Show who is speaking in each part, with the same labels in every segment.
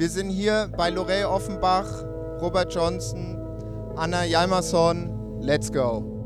Speaker 1: Wir sind hier bei Lorey Offenbach, Robert Johnson, Anna Jalmarsson. Let's go.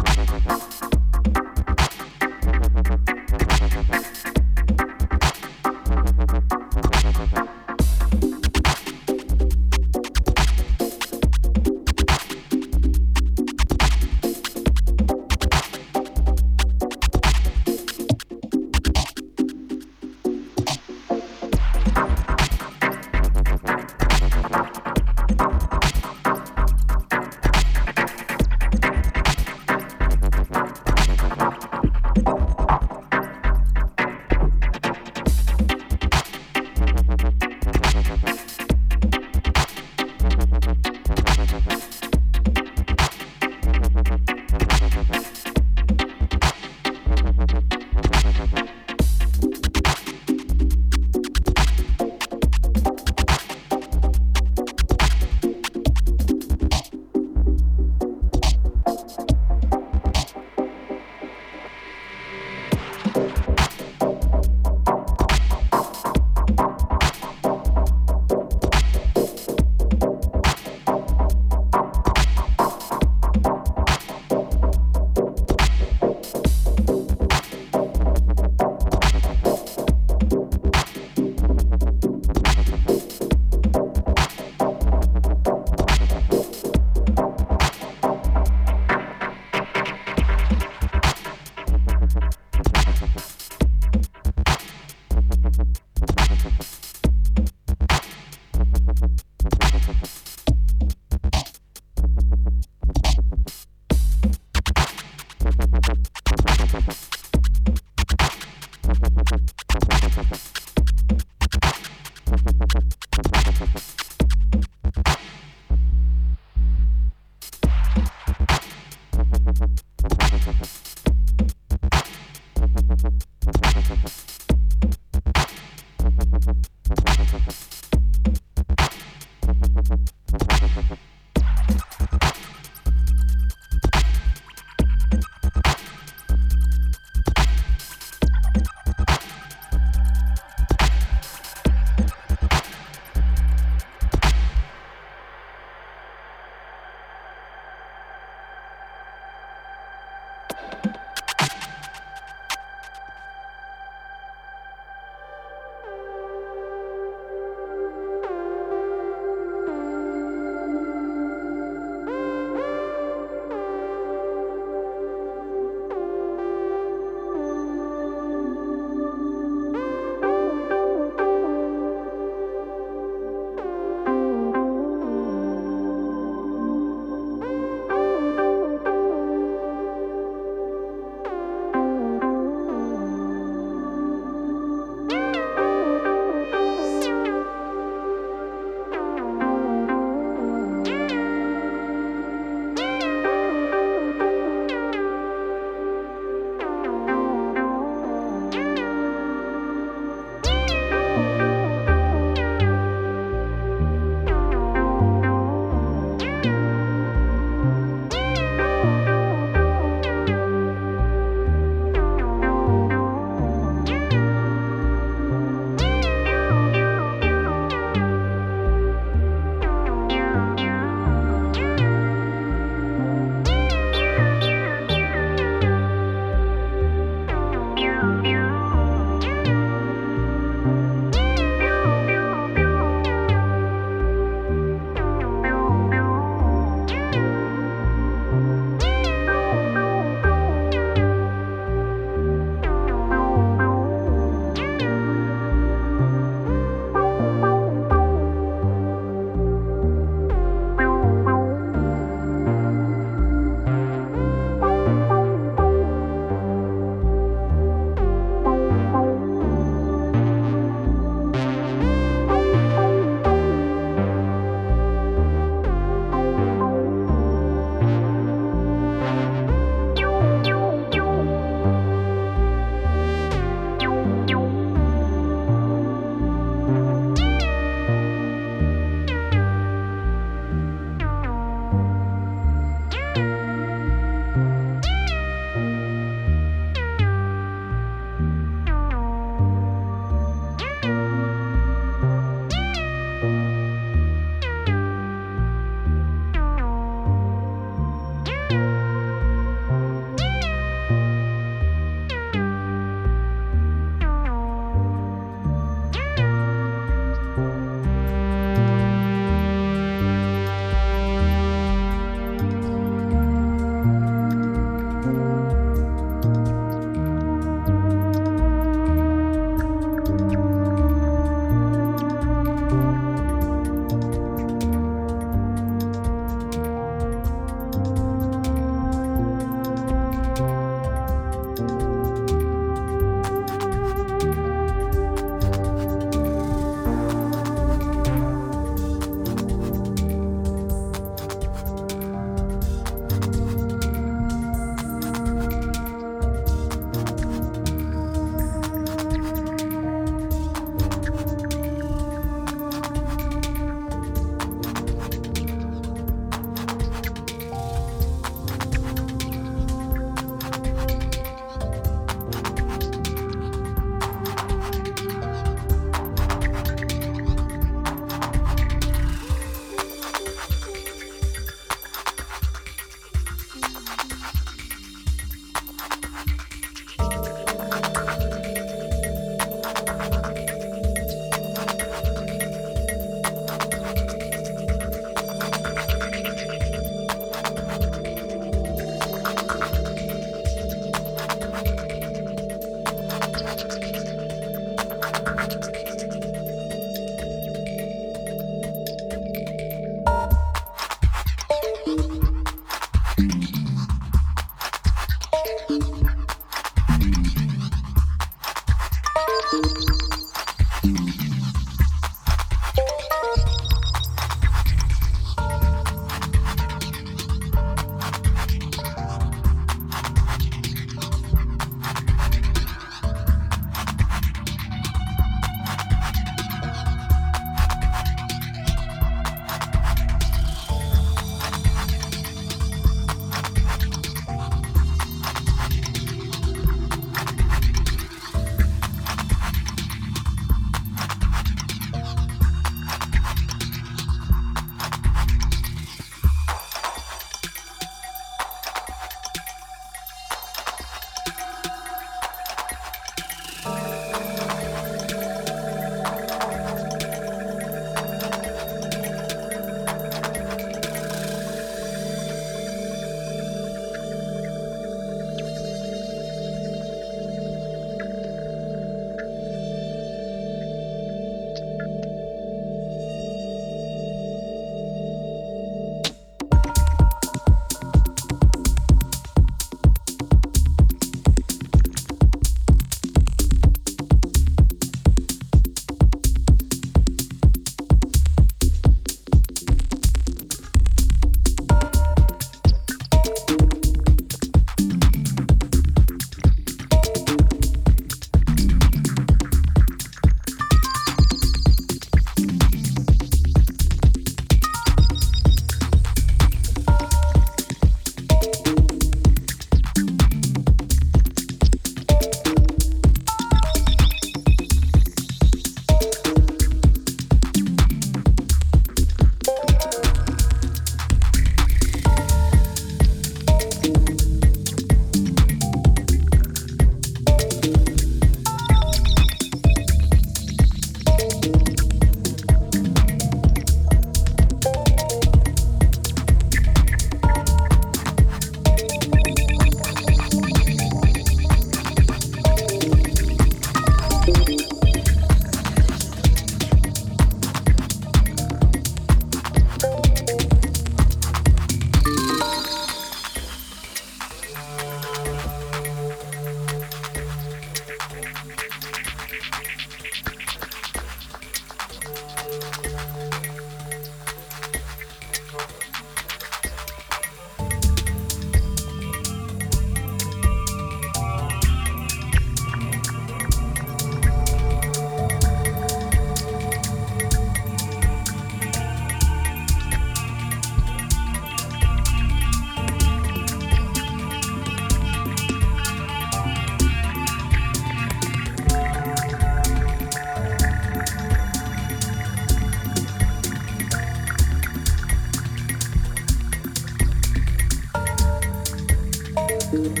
Speaker 2: Thank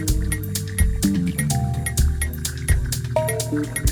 Speaker 2: you.